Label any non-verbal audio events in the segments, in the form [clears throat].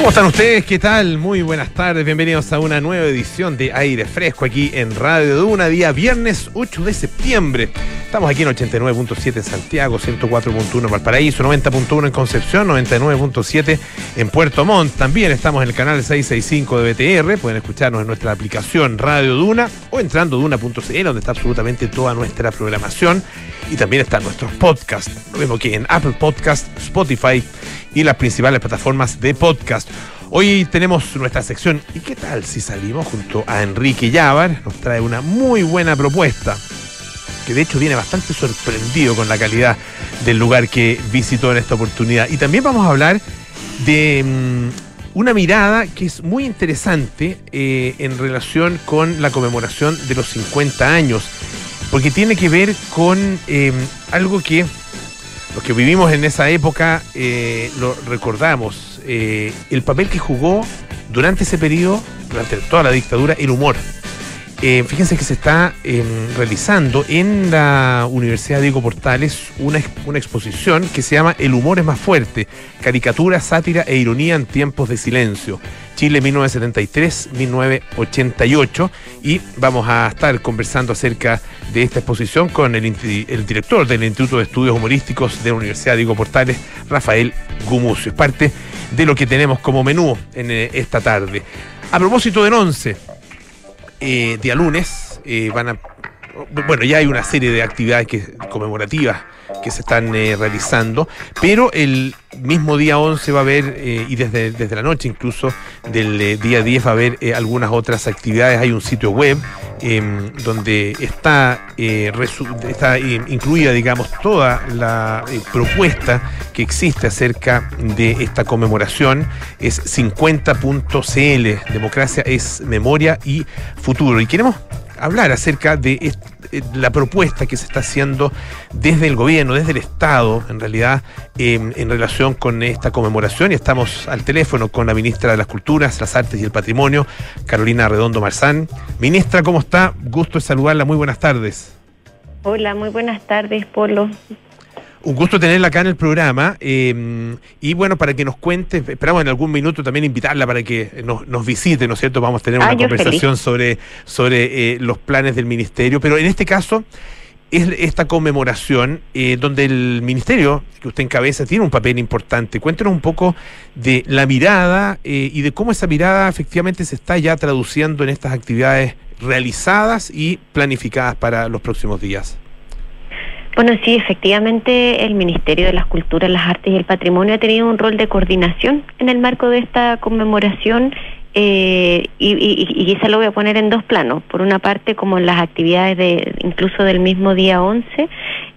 ¿Cómo están ustedes? ¿Qué tal? Muy buenas tardes. Bienvenidos a una nueva edición de Aire Fresco aquí en Radio Duna, día viernes 8 de septiembre. Estamos aquí en 89.7 en Santiago, 104.1 en Valparaíso, 90.1 en Concepción, 99.7 en Puerto Montt. También estamos en el canal 665 de BTR. Pueden escucharnos en nuestra aplicación Radio Duna o entrando duna.cl, donde está absolutamente toda nuestra programación. Y también están nuestros podcasts. Lo mismo que en Apple Podcast, Spotify y las principales plataformas de podcast. Hoy tenemos nuestra sección ¿Y qué tal si salimos junto a Enrique Llávar? Nos trae una muy buena propuesta, que de hecho viene bastante sorprendido con la calidad del lugar que visitó en esta oportunidad. Y también vamos a hablar de mm, una mirada que es muy interesante eh, en relación con la conmemoración de los 50 años, porque tiene que ver con eh, algo que los que vivimos en esa época eh, lo recordamos, eh, el papel que jugó durante ese periodo, durante toda la dictadura, el humor. Eh, fíjense que se está em, realizando en la Universidad Diego Portales una, exposición que se llama El humor es más fuerte, caricatura, sátira e ironía en tiempos de silencio. Chile 1973-1988 y vamos a estar conversando acerca de esta exposición con el, el, director del Instituto de Estudios Humorísticos de la Universidad Diego Portales, Rafael Gumucio. Es parte de lo que tenemos como menú en eh, esta tarde. A propósito del 11, eh, día lunes, eh, van a bueno, ya hay una serie de actividades que, conmemorativas que se están eh, realizando, pero el mismo día 11 va a haber, eh, y desde, desde la noche incluso del eh, día 10 va a haber algunas otras actividades. Hay un sitio web em, donde está, está incluida, digamos, toda la propuesta que existe acerca de esta conmemoración. Es 50.cl, democracia es memoria y futuro. Y queremos hablar acerca de eh, la propuesta que se está haciendo desde el gobierno, desde el Estado, en realidad, em, en relación con esta conmemoración. Y estamos al teléfono con la ministra de las Culturas, las Artes y el Patrimonio, Carolina Redondo Marzán. Ministra, ¿cómo está? Gusto de saludarla. Muy buenas tardes. Hola, muy buenas tardes, Polo. Un gusto tenerla acá en el programa eh, y bueno, para que nos cuente, esperamos en algún minuto también invitarla para que nos, nos visite, ¿no es cierto? Vamos a tener una conversación sobre, sobre eh, los planes del ministerio, pero en este caso es esta conmemoración eh, donde el ministerio que usted encabeza tiene un papel importante. Cuéntenos un poco de la mirada eh, y de cómo esa mirada efectivamente se está ya traduciendo en estas actividades realizadas y planificadas para los próximos días. Bueno, sí, efectivamente el Ministerio de las Culturas, las Artes y el Patrimonio ha tenido un rol de coordinación en el marco de esta conmemoración eh, y, y, quizá lo voy a poner en dos planos. Por una parte, como las actividades de incluso del mismo día 11,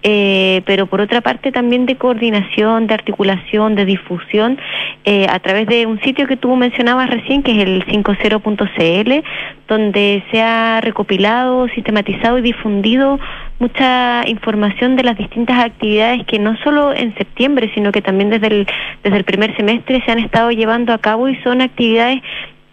eh, pero por otra parte también de coordinación, de articulación, de difusión, eh, a través de un sitio que tú mencionabas recién, que es el 50.cl, donde se ha recopilado, sistematizado y difundido mucha información de las distintas actividades que no solo en septiembre, sino que también desde el, desde el primer semestre se han estado llevando a cabo y son actividades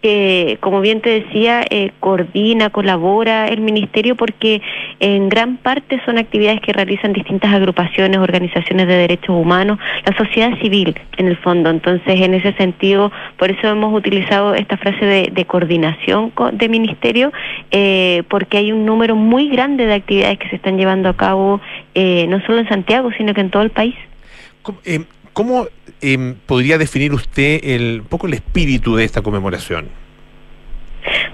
que, como bien te decía, eh, coordina, colabora el Ministerio porque en gran parte son actividades que realizan distintas agrupaciones, organizaciones de derechos humanos, la sociedad civil en el fondo. Entonces, en ese sentido, por eso hemos utilizado esta frase de, coordinación de Ministerio, eh, porque hay un número muy grande de actividades que se están llevando a cabo, eh, no solo en Santiago, sino que en todo el país. ¿Cómo eh, podría definir usted el, un poco el espíritu de esta conmemoración?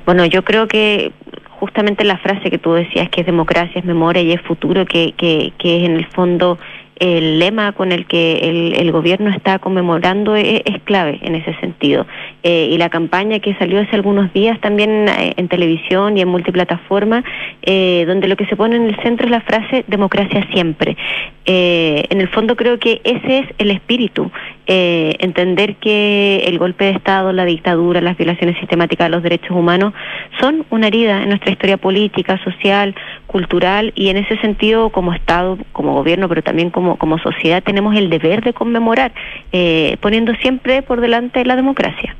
Bueno, yo creo que justamente la frase que tú decías, que es democracia, es memoria y es futuro, que, que, es en el fondo el lema con el que el, el gobierno está conmemorando es, es, clave en ese sentido. Eh, y la campaña que salió hace algunos días también eh, en televisión y en multiplataforma, eh, donde lo que se pone en el centro es la frase democracia siempre. Eh, en el fondo creo que ese es el espíritu, eh, entender que el golpe de Estado, la dictadura, las violaciones sistemáticas de los derechos humanos son una herida en nuestra historia política, social, cultural y en ese sentido como Estado, como gobierno, pero también como como, sociedad tenemos el deber de conmemorar, eh, poniendo siempre por delante la democracia.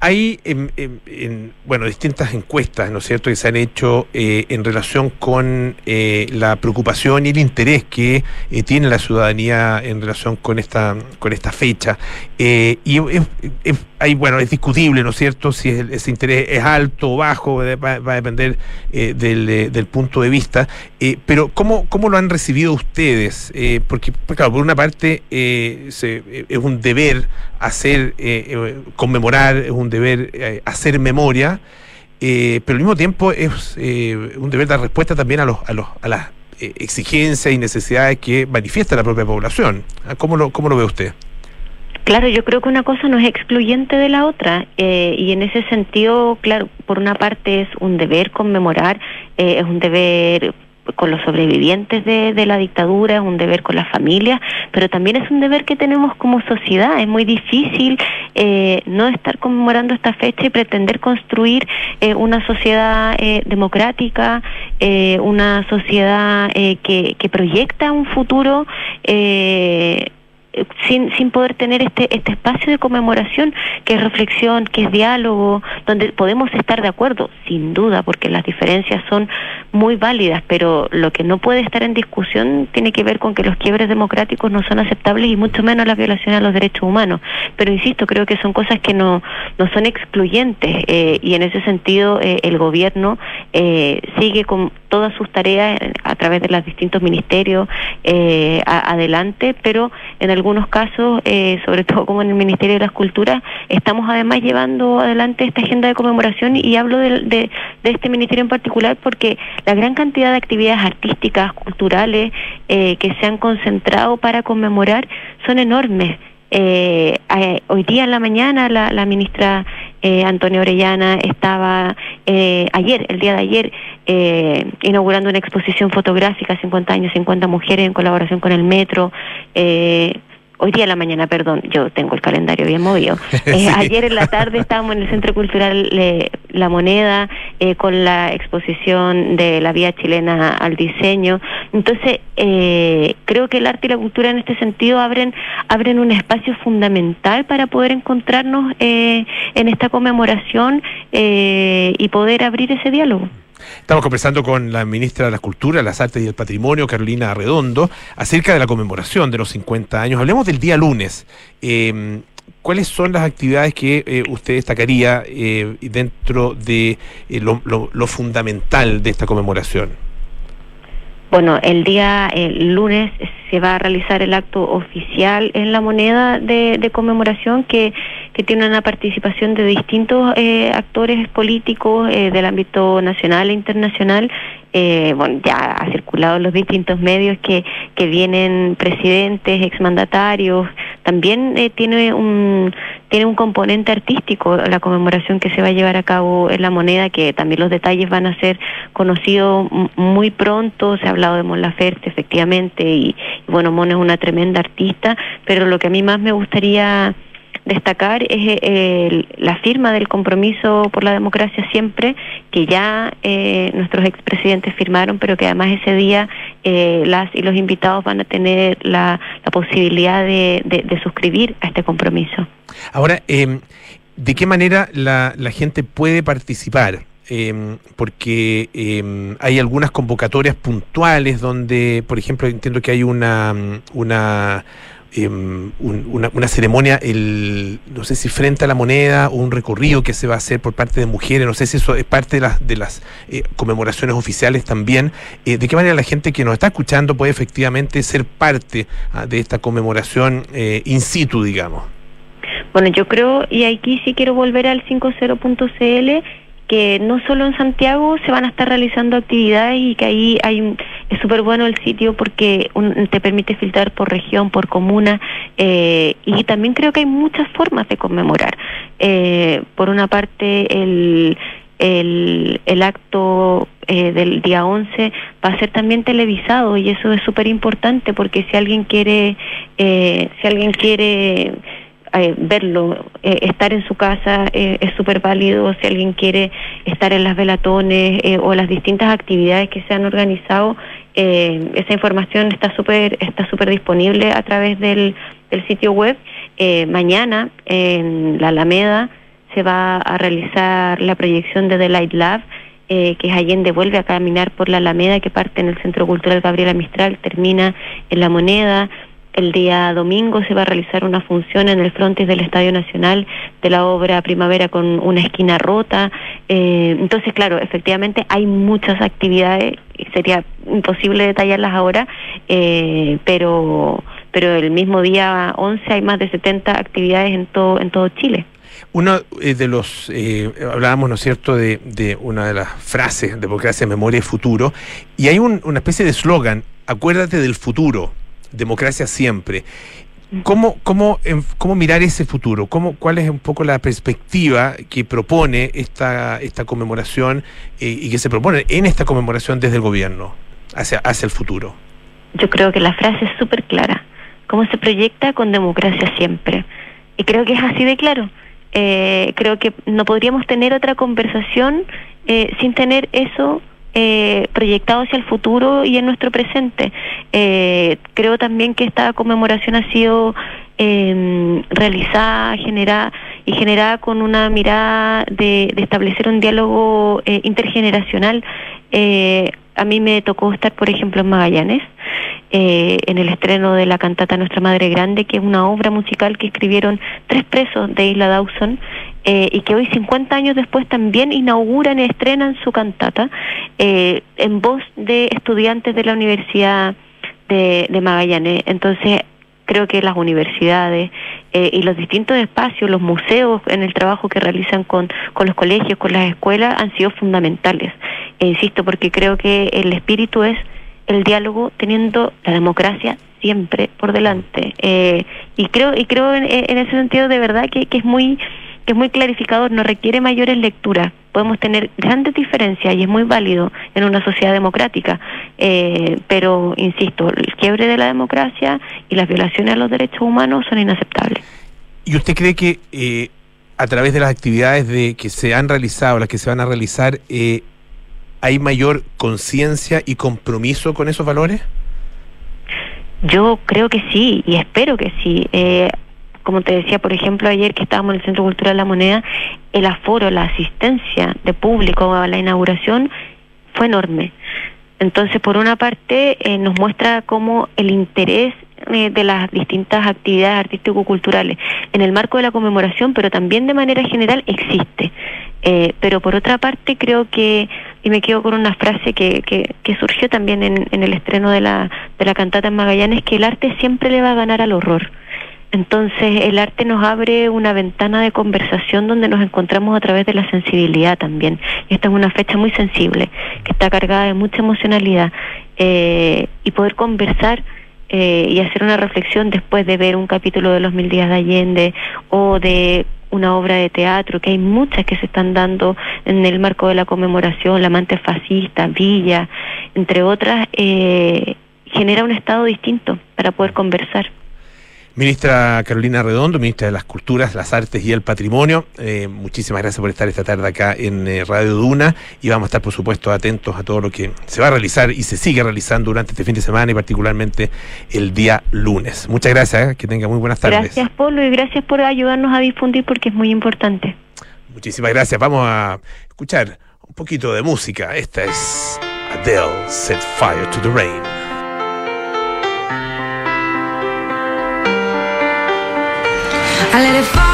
Hay, en, bueno, distintas encuestas, ¿no es cierto?, que se han hecho eh, en relación con eh, la preocupación y el interés que eh, tiene la ciudadanía en relación con esta, con esta fecha. y hay, bueno, es discutible, ¿no es cierto?, si ese interés es alto o bajo, va, a depender del, del, punto de vista. pero, ¿cómo, ¿cómo lo han recibido ustedes? porque, claro, por una parte, es un deber hacer, conmemorar, es un deber eh, hacer memoria, eh, pero al mismo tiempo es eh, un deber dar respuesta también a, los, a, los, a las exigencias y necesidades que manifiesta la propia población. Ah, ¿Cómo lo, cómo lo ve usted? Claro, yo creo que una cosa no es excluyente de la otra y en ese sentido, claro, por una parte es un deber conmemorar, es un deber con los sobrevivientes de, de, la dictadura, es un deber con las familias, pero también es un deber que tenemos como sociedad. Es muy difícil eh, no estar conmemorando esta fecha y pretender construir eh, una sociedad eh, democrática, una sociedad que, que proyecta un futuro sin, sin poder tener este, este espacio de conmemoración, que es reflexión, que es diálogo, donde podemos estar de acuerdo, sin duda, porque las diferencias son muy válidas, pero lo que no puede estar en discusión tiene que ver con que los quiebres democráticos no son aceptables y mucho menos las violaciones a los derechos humanos. Pero insisto, creo que son cosas que no, no son excluyentes eh, y en ese sentido eh, el gobierno eh, sigue con todas sus tareas a través de los distintos ministerios adelante, pero en algún algunos casos, eh, sobre todo como en el Ministerio de las Culturas, estamos además llevando adelante esta agenda de conmemoración y hablo de, de, este ministerio en particular porque la gran cantidad de actividades artísticas, culturales eh, que se han concentrado para conmemorar son enormes. Eh, hoy día en la mañana la, la ministra eh, Antonio Orellana estaba eh, ayer, el día de ayer, eh, inaugurando una exposición fotográfica, 50 años, 50 mujeres en colaboración con el Metro. Eh, hoy día en la mañana, perdón, yo tengo el calendario bien movido. [laughs] Eh, ayer en la tarde estábamos en el Centro Cultural La Moneda eh, con la exposición de la vía chilena al diseño. Entonces, eh, creo que el arte y la cultura en este sentido abren, abren un espacio fundamental para poder encontrarnos en esta conmemoración y poder abrir ese diálogo. Estamos conversando con la ministra de la Cultura, las Artes y el Patrimonio, Carolina Arredondo, acerca de la conmemoración de los 50 años. Hablemos del día lunes. Em, ¿Cuáles son las actividades que eh, usted destacaría eh, dentro de eh, lo, fundamental de esta conmemoración? Bueno, el día el lunes se va a realizar el acto oficial en la moneda de, conmemoración que, que, tiene una participación de distintos eh, actores políticos eh, del ámbito nacional e internacional. Eh, bueno, ya ha circulado los distintos medios que, que vienen presidentes, exmandatarios. También tiene un tiene un componente artístico la conmemoración que se va a llevar a cabo en la moneda, que también los detalles van a ser conocidos muy pronto. Se ha hablado de Mon Laferte, efectivamente, y, bueno, Mon es una tremenda artista, pero lo que a mí más me gustaría destacar es eh, la firma del compromiso por la democracia siempre, que ya eh, nuestros expresidentes firmaron, pero que además ese día eh, las y los invitados van a tener la, posibilidad de, suscribir a este compromiso. Ahora, em, ¿de qué manera la, la gente puede participar? Eh, porque eh, hay algunas convocatorias puntuales donde, por ejemplo, entiendo que hay una, una em, una, una, ceremonia, el, no sé si frente a la moneda o un recorrido que se va a hacer por parte de mujeres, no sé si eso es parte de las, de las eh, conmemoraciones oficiales también. Eh, ¿De qué manera la gente que nos está escuchando puede efectivamente ser parte ah, de esta conmemoración eh, in situ, digamos? Bueno, yo creo, y aquí sí quiero volver al 50.cl que no solo en Santiago se van a estar realizando actividades y que ahí hay es súper bueno el sitio porque te permite filtrar por región, por comuna eh, y también creo que hay muchas formas de conmemorar. Eh, por una parte el el, el acto eh, del día 11 va a ser también televisado y eso es súper importante porque si alguien quiere eh, si alguien quiere eh, verlo, eh, estar en su casa eh, es súper válido, si alguien quiere estar en las velatones o las distintas actividades que se han organizado, esa información está súper está súper disponible a través del, del sitio web. mañana en la Alameda se va a realizar la proyección de The Light Lab, que es Allende vuelve a caminar por la Alameda que parte en el Centro Cultural Gabriela Mistral, termina en La Moneda. El día domingo se va a realizar una función en el frontis del Estadio Nacional de la obra Primavera con una esquina rota. Eh, entonces, claro, efectivamente hay muchas actividades, sería imposible detallarlas ahora, eh, pero, pero el mismo día 11 hay más de 70 actividades en todo, en todo Chile. Uno eh, de los, eh, hablábamos, ¿no es cierto?, de, de, una de las frases, democracia, memoria y futuro, y hay un, una especie de eslogan, acuérdate del futuro, democracia siempre. ¿Cómo, cómo, ¿Cómo mirar ese futuro? ¿Cómo, ¿Cuál es un poco la perspectiva que propone esta, esta conmemoración eh, y que se propone en esta conmemoración desde el gobierno hacia, hacia el futuro? Yo creo que la frase es súper clara. ¿Cómo se proyecta con democracia siempre? Y creo que es así de claro. Eh, creo que no podríamos tener otra conversación eh, sin tener eso eh, proyectado hacia el futuro y en nuestro presente. Eh, creo también que esta conmemoración ha sido eh, realizada, generada y generada con una mirada de, establecer un diálogo eh, intergeneracional. Eh, a mí me tocó estar, por ejemplo, en Magallanes, en el estreno de la cantata Nuestra Madre Grande, que es una obra musical que escribieron tres presos de Isla Dawson eh, y que hoy, 50 años después, también inauguran y estrenan su cantata eh, en voz de estudiantes de la Universidad de, Magallanes. Entonces, creo que las universidades eh, y los distintos espacios, los museos en el trabajo que realizan con, con los colegios, con las escuelas, han sido fundamentales. E insisto, porque creo que el espíritu es el diálogo teniendo la democracia siempre por delante. Eh, y creo, y creo en, ese sentido de verdad que es muy que es muy clarificador, no requiere mayores lecturas. Podemos tener grandes diferencias y es muy válido en una sociedad democrática, eh, pero insisto, el quiebre de la democracia y las violaciones a los derechos humanos son inaceptables. ¿Y usted cree que eh, a través de las actividades de que se han realizado, las que se van a realizar, eh, hay mayor conciencia y compromiso con esos valores? Yo creo que sí y espero que sí. Eh, como te decía, por ejemplo, ayer que estábamos en el Centro Cultural La Moneda, el aforo, la asistencia de público a la inauguración fue enorme. Entonces, por una parte, eh, nos muestra cómo el interés eh, de las distintas actividades artístico-culturales en el marco de la conmemoración, pero también de manera general, existe. Eh, pero por otra parte, creo que, y me quedo con una frase que, que, que surgió también en, en, el estreno de la, de la cantata en Magallanes, que el arte siempre le va a ganar al horror. Entonces el arte nos abre una ventana de conversación donde nos encontramos a través de la sensibilidad también. Y esta es una fecha muy sensible, que está cargada de mucha emocionalidad. Eh, y poder conversar eh, y hacer una reflexión después de ver un capítulo de Los Mil Días de Allende o de una obra de teatro, que hay muchas que se están dando en el marco de la conmemoración, La amante fascista, Villa, entre otras, eh, genera un estado distinto para poder conversar. Ministra Carolina Redondo, ministra de las Culturas, las Artes y el Patrimonio, eh, muchísimas gracias por estar esta tarde acá en eh, Radio Duna y vamos a estar, por supuesto, atentos a todo lo que se va a realizar y se sigue realizando durante este fin de semana y particularmente el día lunes. Muchas gracias, eh, que tenga muy buenas tardes. Gracias, Polo, y gracias por ayudarnos a difundir porque es muy importante. Muchísimas gracias. Vamos a escuchar un poquito de música. Esta es Adele, Set Fire to the Rain. I let it fall,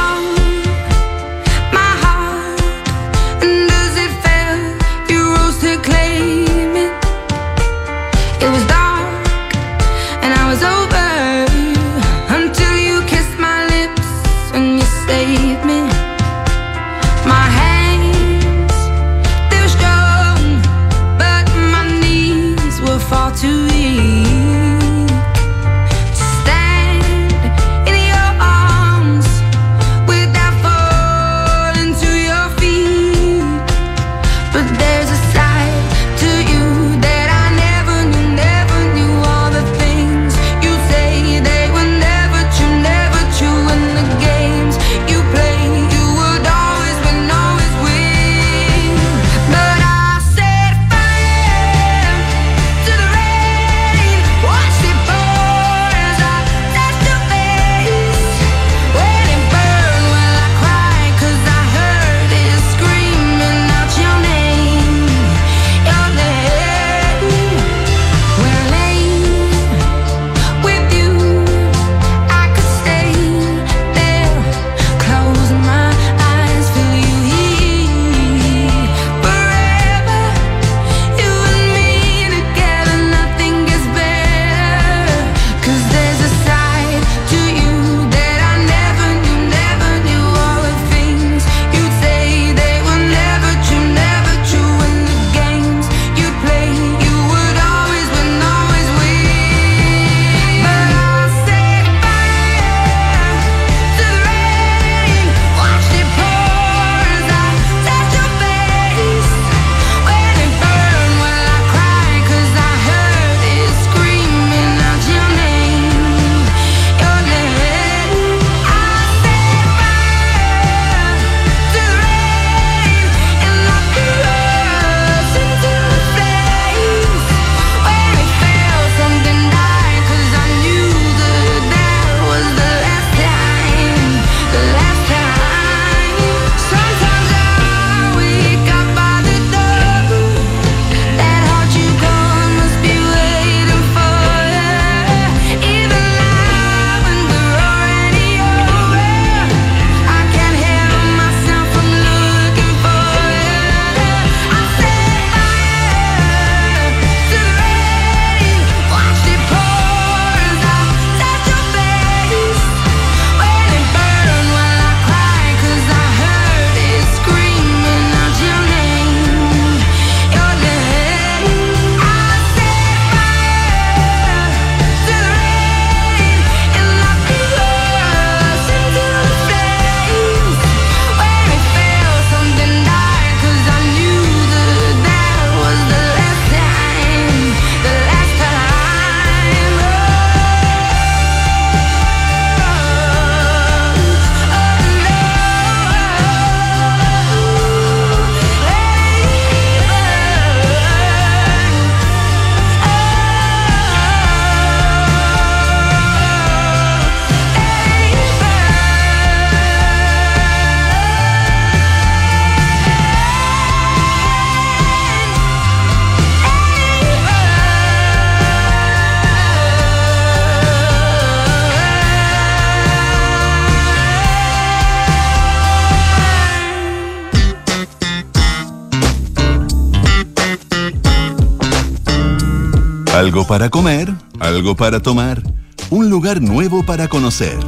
Algo para comer, algo para tomar, un lugar nuevo para conocer.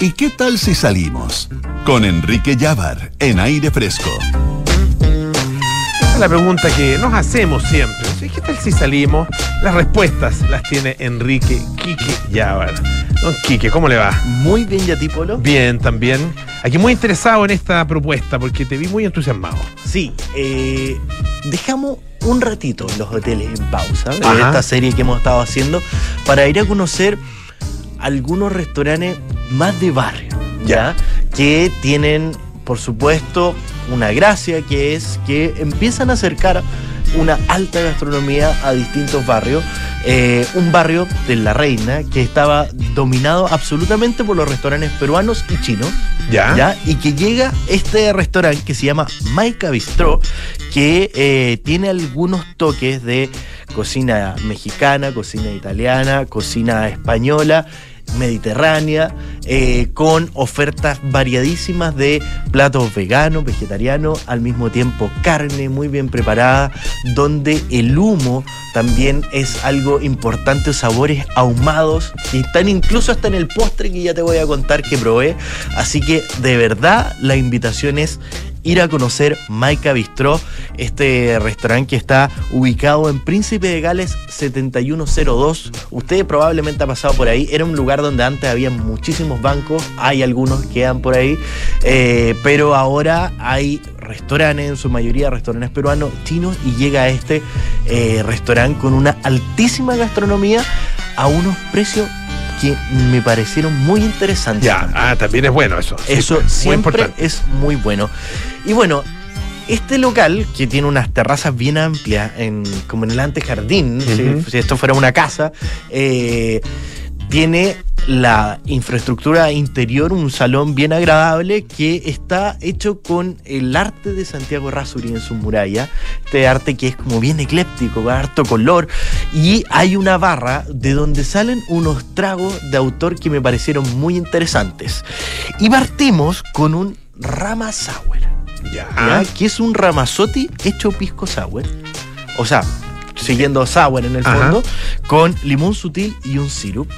¿Y qué tal si salimos? Con Enrique Llávar en aire fresco. La pregunta que nos hacemos siempre. ¿Qué tal si salimos? Las respuestas las tiene Enrique Quique Llávar. Don Quique, ¿cómo le va? Muy bien, ¿y a ti, Polo? Bien, también. Aquí muy interesado en esta propuesta porque te vi muy entusiasmado. Sí, eh, dejamos un ratito los hoteles en pausa de esta serie que hemos estado haciendo para ir a conocer algunos restaurantes más de barrio, ¿ya? Que tienen, por supuesto, una gracia que es que empiezan a acercar una alta gastronomía a distintos barrios. Eh, un barrio de La Reina que estaba dominado absolutamente por los restaurantes peruanos y chinos. ¿Ya? ¿ya? Y que llega este restaurante que se llama Maica Bistró, que eh, tiene algunos toques de cocina mexicana, cocina italiana, cocina española, mediterránea, eh, con ofertas variadísimas de platos veganos, vegetarianos, al mismo tiempo carne muy bien preparada, donde el humo también es algo importante, sabores ahumados, que están incluso hasta en el postre que ya te voy a contar que probé. Así que de verdad la invitación es ir a conocer Maica Bistró, este restaurante que está ubicado en Príncipe de Gales 7102. Usted probablemente ha pasado por ahí. Era un lugar donde antes había muchísimos bancos, hay algunos que quedan por ahí, eh, pero ahora hay restaurantes, en su mayoría restaurantes peruanos, chinos, y llega a este eh, restaurante con una altísima gastronomía a unos precios que me parecieron muy interesantes. Ya, también. ah, también es bueno eso. Sí, Eso muy siempre importante. es muy bueno. Y bueno, este local, que tiene unas terrazas bien amplias, en, como en el antejardín, Ujú. si, si esto fuera una casa, eh, tiene la infraestructura interior, un salón bien agradable que está hecho con el arte de Santiago Rasuri en su muralla. Este arte que es como bien ecléptico, con harto color. Y hay una barra de donde salen unos tragos de autor que me parecieron muy interesantes. Y partimos con un Rama Sour. Ya. ¿ya? Que es un Ramazotti hecho pisco sour. O sea, siguiendo sour en el Ajá. fondo, con limón sutil y un sirup.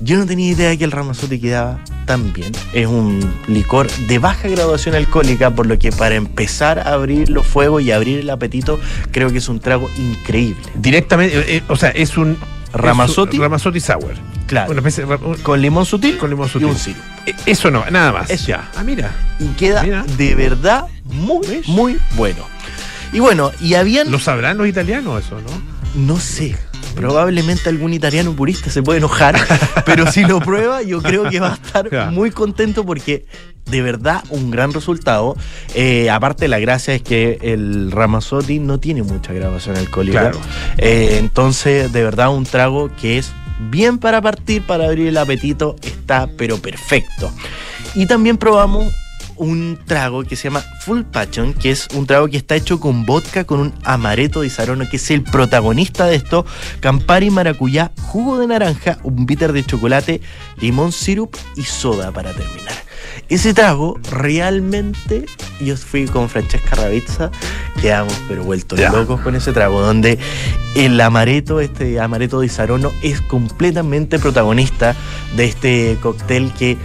Yo no tenía idea que el Ramazotti quedaba tan bien. Es un licor de baja graduación alcohólica, por lo que para empezar a abrir los fuegos y abrir el apetito, creo que es un trago increíble. Directamente, eh, eh, o sea, es un. Ramazotti. es un Ramazotti Sour. Claro. Una especie de ra- un- Con limón sutil, Con limón y sutil. un sirup. eh, Eso no, nada más. Eso. Ya. Ah, mira. Y queda Mira. de verdad muy, ¿Ves? muy bueno. Y bueno, y habían... ¿Lo sabrán los italianos eso, no? No sé. Probablemente algún italiano purista se puede enojar, [laughs] pero si lo prueba, yo creo que va a estar muy contento porque de verdad un gran resultado. Eh, aparte, la gracia es que el Ramazotti no tiene mucha graduación alcohólica. Claro. Eh, entonces, de verdad, un trago que es bien para partir, para abrir el apetito, está pero perfecto. Y también probamos un trago que se llama Full Passion, que es un trago que está hecho con vodka, con un amaretto de Sarono, que es el protagonista de esto, Campari maracuyá, jugo de naranja, un bitter de chocolate, limón syrup y soda para terminar. Ese trago realmente, yo fui con Francesca Ravizza, quedamos pero vueltos Ya. locos con ese trago, donde el amaretto, este amaretto de Sarono, es completamente protagonista de este cóctel que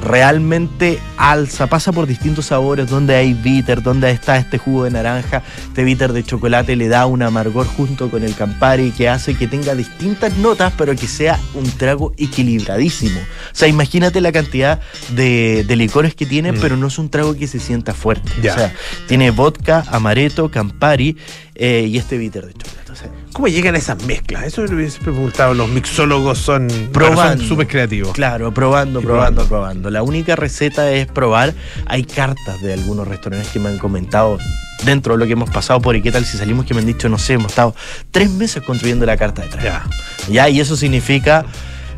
realmente alza, pasa por distintos sabores, donde hay bitter, donde está este jugo de naranja, este bitter de chocolate le da un amargor junto con el Campari que hace que tenga distintas notas, pero que sea un trago equilibradísimo. O sea, imagínate la cantidad de, de licores que tiene, Mm. pero no es un trago que se sienta fuerte. O sea, tiene vodka, amaretto, Campari eh, y este bitter de chocolate. O sea, ¿Cómo llegan a esas mezclas? Eso lo hubiese preguntado. Los mixólogos son Probando. súper creativos. Claro, probando, Y probando, probando. La única receta es probar. Hay cartas de algunos restaurantes que me han comentado dentro de lo que hemos pasado por y qué tal si salimos que me han dicho, no sé, hemos estado tres meses construyendo la carta de trago. Ya. Ya, y eso significa,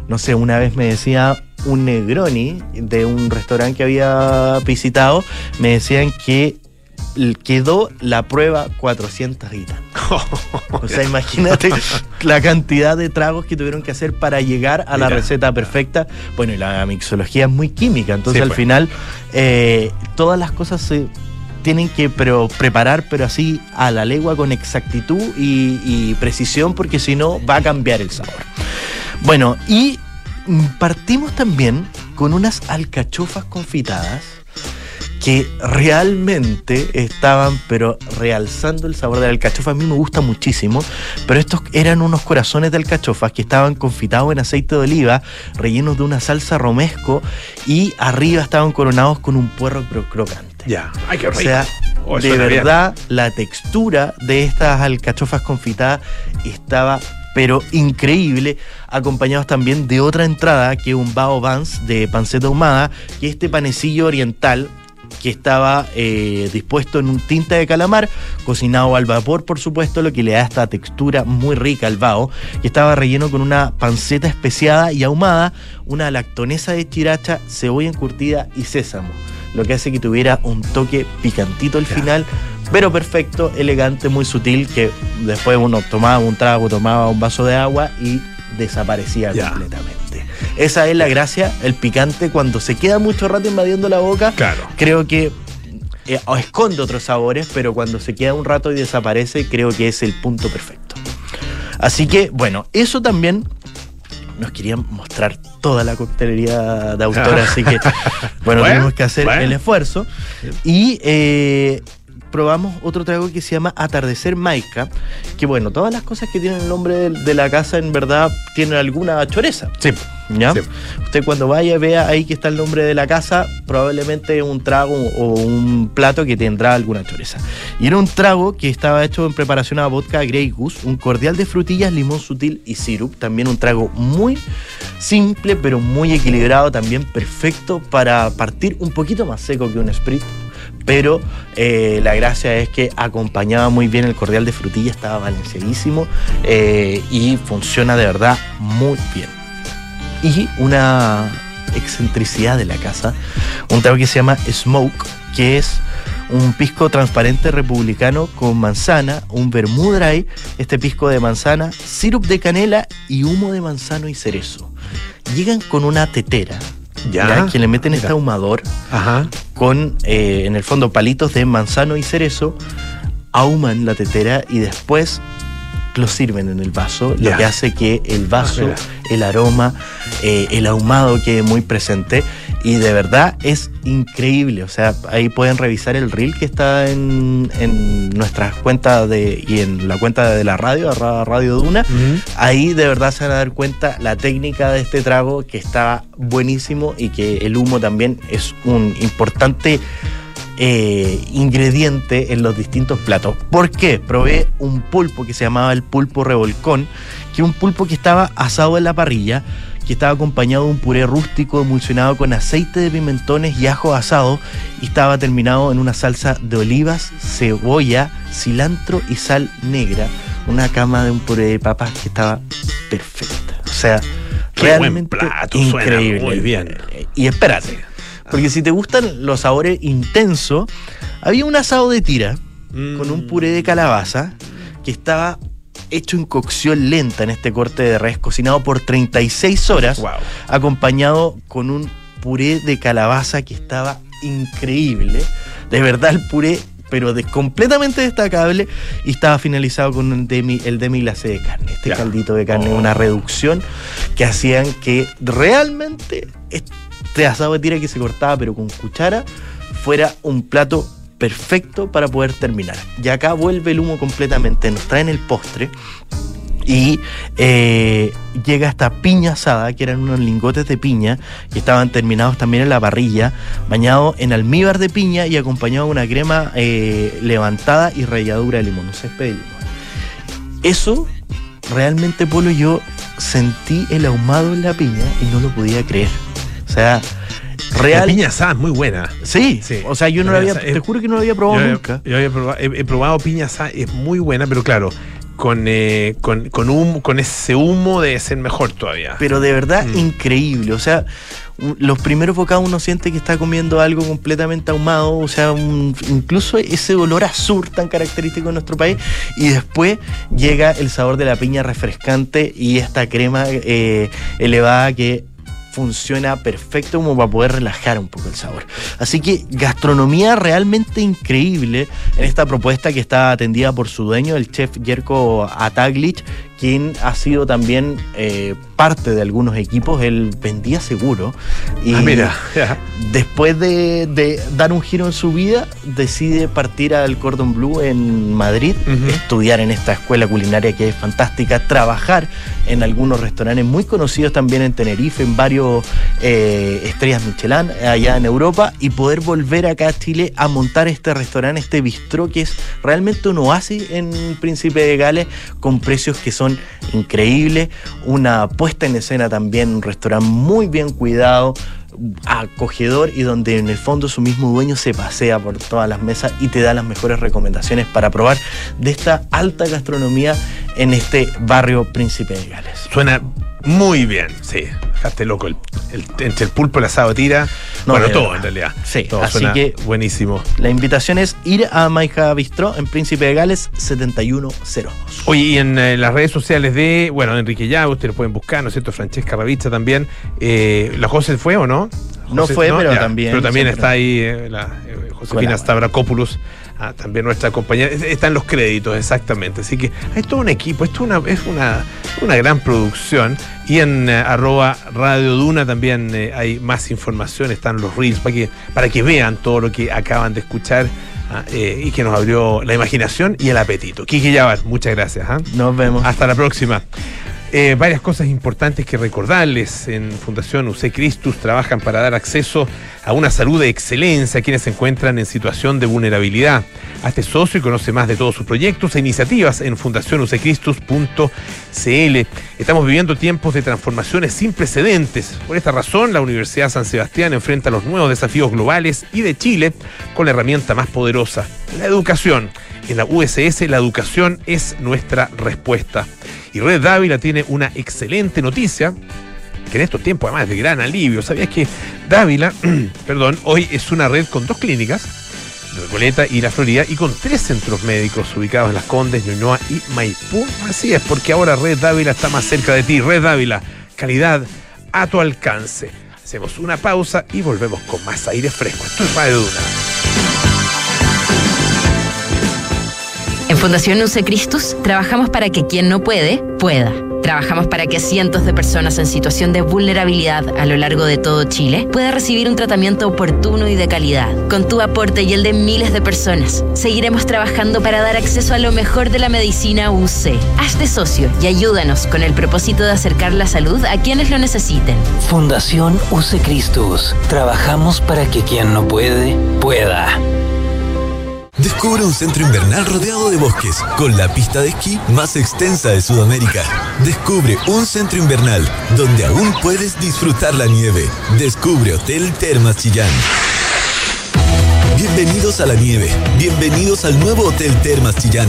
no sé, una vez me decía un Negroni de un restaurante que había visitado, me decían que quedó la prueba 400 y tanto. O sea, imagínate la cantidad de tragos que tuvieron que hacer para llegar a la receta perfecta. Bueno, y la mixología es muy química, entonces Sí, al pues. final eh, todas las cosas se tienen que pero, preparar, pero así a la legua con exactitud y, y precisión, porque si no va a cambiar el sabor. Bueno, y mm, partimos también con unas alcachofas confitadas que realmente estaban, pero realzando el sabor de la alcachofa. A mí me gusta muchísimo, pero estos eran unos corazones de alcachofas que estaban confitados en aceite de oliva, rellenos de una salsa romesco y arriba estaban coronados con un puerro cro- crocante. Ya. Ay, qué O sea, Oh, de bien. verdad, la textura de estas alcachofas confitadas estaba pero increíble, acompañados también de otra entrada que es un bao Vans de panceta ahumada, que es este panecillo oriental que estaba eh, dispuesto en un tinta de calamar, cocinado al vapor, por supuesto, lo que le da esta textura muy rica al bao, que estaba relleno con una panceta especiada y ahumada, una lactonesa de chiracha, cebolla encurtida y sésamo, lo que hace que tuviera un toque picantito al final, pero perfecto, elegante, muy sutil, que después uno tomaba un trago, tomaba un vaso de agua y desaparecía completamente. Esa es la gracia, el picante, cuando se queda mucho rato invadiendo la boca, Claro. creo que eh, o esconde otros sabores, pero cuando se queda un rato y desaparece, creo que es el punto perfecto. Así que, bueno, eso también nos querían mostrar toda la coctelería de autor, así que, bueno, [laughs] Bueno, tuvimos que hacer bueno. el esfuerzo. Y eh, probamos otro trago que se llama Atardecer Maica, que bueno, todas las cosas que tienen el nombre de, de la casa en verdad tienen alguna choreza. Sí. ¿Ya? Sí. Usted cuando vaya vea ahí que está el nombre de la casa, probablemente un trago o un plato que tendrá alguna choreza. Y era un trago que estaba hecho en preparación a vodka Grey Goose, un cordial de frutillas, limón sutil y sirup. También un trago muy simple, pero muy equilibrado, también perfecto para partir un poquito más seco que un sprit. Pero eh, la gracia es que acompañaba muy bien el cordial de frutilla, estaba balanceadísimo eh, y funciona de verdad muy bien y una excentricidad de la casa, un trago que se llama Smoke, que es un pisco transparente republicano con manzana, un vermú dry, este pisco de manzana, sirup de canela y humo de manzano y cerezo. Llegan con una tetera, Ya. ¿ya? que le meten Mira. este ahumador Ajá. con, eh, en el fondo, palitos de manzano y cerezo, ahuman la tetera y después lo sirven en el vaso, lo que hace que el Ah, vaso, mira. el aroma, eh, el ahumado quede muy presente y de verdad es increíble. O sea, ahí pueden revisar el reel que está en, en nuestras cuentas de, y en la cuenta de la radio, Radio Duna. Ahí de verdad se van a dar cuenta la técnica de este trago que está buenísimo y que el humo también es un importante eh, ingrediente en los distintos platos. ¿Por qué? Probé un pulpo que se llamaba el pulpo revolcón, que es un pulpo que estaba asado en la parrilla, que estaba acompañado de un puré rústico emulsionado con aceite de pimentones y ajo asado y estaba terminado en una salsa de olivas, cebolla, cilantro y sal negra. Una cama de un puré de papas que estaba perfecta. O sea, Qué buen realmente suena increíble. muy bien. Y espérate, porque si te gustan los sabores intensos, había un asado de tira con un puré de calabaza que estaba hecho en cocción lenta en este corte de res, cocinado por 36 horas, Wow. acompañado con un puré de calabaza que estaba increíble. De verdad, el puré, pero de, completamente destacable, y estaba finalizado con un demi, el demi glacé de carne. Este caldito de carne, Oh. una reducción que hacían que realmente este asado de tira que se cortaba, pero con cuchara, fuera un plato perfecto para poder terminar. Y acá vuelve el humo completamente, nos traen el postre y eh, llega esta piña asada, que eran unos lingotes de piña, que estaban terminados también en la parrilla, bañado en almíbar de piña y acompañado de una crema eh, levantada y ralladura de limón, un césped de limón. Eso, realmente, Polo, yo sentí el ahumado en la piña y no lo podía creer. O sea, La real... piña asada es muy buena. Sí, Sí. o sea, yo no La había, te juro que no lo había probado yo, nunca. yo había probado, he, he probado piña asada, es muy buena, pero claro, con, eh, con, con, humo, con ese humo debe ser mejor todavía. Pero de verdad Mm. increíble. O sea, los primeros bocados uno siente que está comiendo algo completamente ahumado. O sea, un- incluso ese olor azul tan característico de nuestro país. Y después llega el sabor de la piña refrescante y esta crema eh, elevada que funciona perfecto como para poder relajar un poco el sabor. Así que gastronomía realmente increíble en esta propuesta que está atendida por su dueño, el chef Jerko Ataglich, quien ha sido también eh, parte de algunos equipos, él vendía seguro. Y Ah, mira, [laughs] después de, de dar un giro en su vida, decide partir al Cordon Bleu en Madrid, estudiar en esta escuela culinaria que es fantástica, trabajar en algunos restaurantes muy conocidos también en Tenerife, en varios eh, estrellas Michelin allá en Europa, y poder volver acá a Chile a montar este restaurante, este bistró que es realmente un oasis en Príncipe de Gales, con precios que son increíbles, una puesta en escena también, un restaurante muy bien cuidado, acogedor y donde en el fondo su mismo dueño se pasea por todas las mesas y te da las mejores recomendaciones para probar de esta alta gastronomía en este barrio Príncipe de Gales. Suena muy bien, sí. Dejaste loco el, el- entre el pulpo, el asado tira. No, bueno, todo en realidad. Sí, todo así suena que- buenísimo. La invitación es ir a Maija Bistró en Príncipe de Gales 7102. Oye, y en eh, las redes sociales de, bueno, Enrique Ya, ustedes lo pueden buscar, ¿no es cierto? Francesca Ravizza también. Eh, ¿La José fue o no? No fue, pero también Pero también siempre. está ahí eh, la eh, Josefina. Stavrakopoulos, ah, también nuestra compañera. Es- Están los créditos, exactamente. Así que hay todo un equipo, esto es una, es una, una gran producción. Y en eh, arroba Radio Duna también eh, hay más información, están los reels para que, para que vean todo lo que acaban de escuchar. ah, eh, y que nos abrió la imaginación y el apetito. Kiki Yabar, muchas gracias. ¿ah? Nos vemos. Hasta la próxima. Eh, varias cosas importantes que recordarles. En Fundación UC Christus trabajan para dar acceso a una salud de excelencia a quienes se encuentran en situación de vulnerabilidad. Hazte socio y conoce más de todos sus proyectos e iniciativas en fundacionucecristus.cl. Estamos viviendo tiempos de transformaciones sin precedentes. Por esta razón, la Universidad San Sebastián enfrenta los nuevos desafíos globales y de Chile con la herramienta más poderosa, la educación. En la USS la educación es nuestra respuesta. Y Red Dávila tiene una excelente noticia, que en estos tiempos además es de gran alivio. ¿Sabías que Dávila, [clears throat] perdón, hoy es una red con dos clínicas, Recoleta y La Florida, y con tres centros médicos ubicados en Las Condes, Ñuñoa y Maipú? Así es, porque ahora Red Dávila está más cerca de ti. Red Dávila, calidad a tu alcance. Hacemos una pausa y volvemos con más aire fresco. Esto es Radio Duna. Fundación UC Christus trabajamos para que quien no puede, pueda. Trabajamos para que cientos de personas en situación de vulnerabilidad a lo largo de todo Chile pueda recibir un tratamiento oportuno y de calidad. Con tu aporte y el de miles de personas, seguiremos trabajando para dar acceso a lo mejor de la medicina UC. Hazte socio y ayúdanos con el propósito de acercar la salud a quienes lo necesiten. Fundación UC Christus. Trabajamos para que quien no puede, pueda. Descubre un centro invernal rodeado de bosques, con la pista de esquí más extensa de Sudamérica. Descubre un centro invernal donde aún puedes disfrutar la nieve. Descubre Hotel Termas Chillán. Bienvenidos a la nieve, bienvenidos al nuevo Hotel Termas Chillán.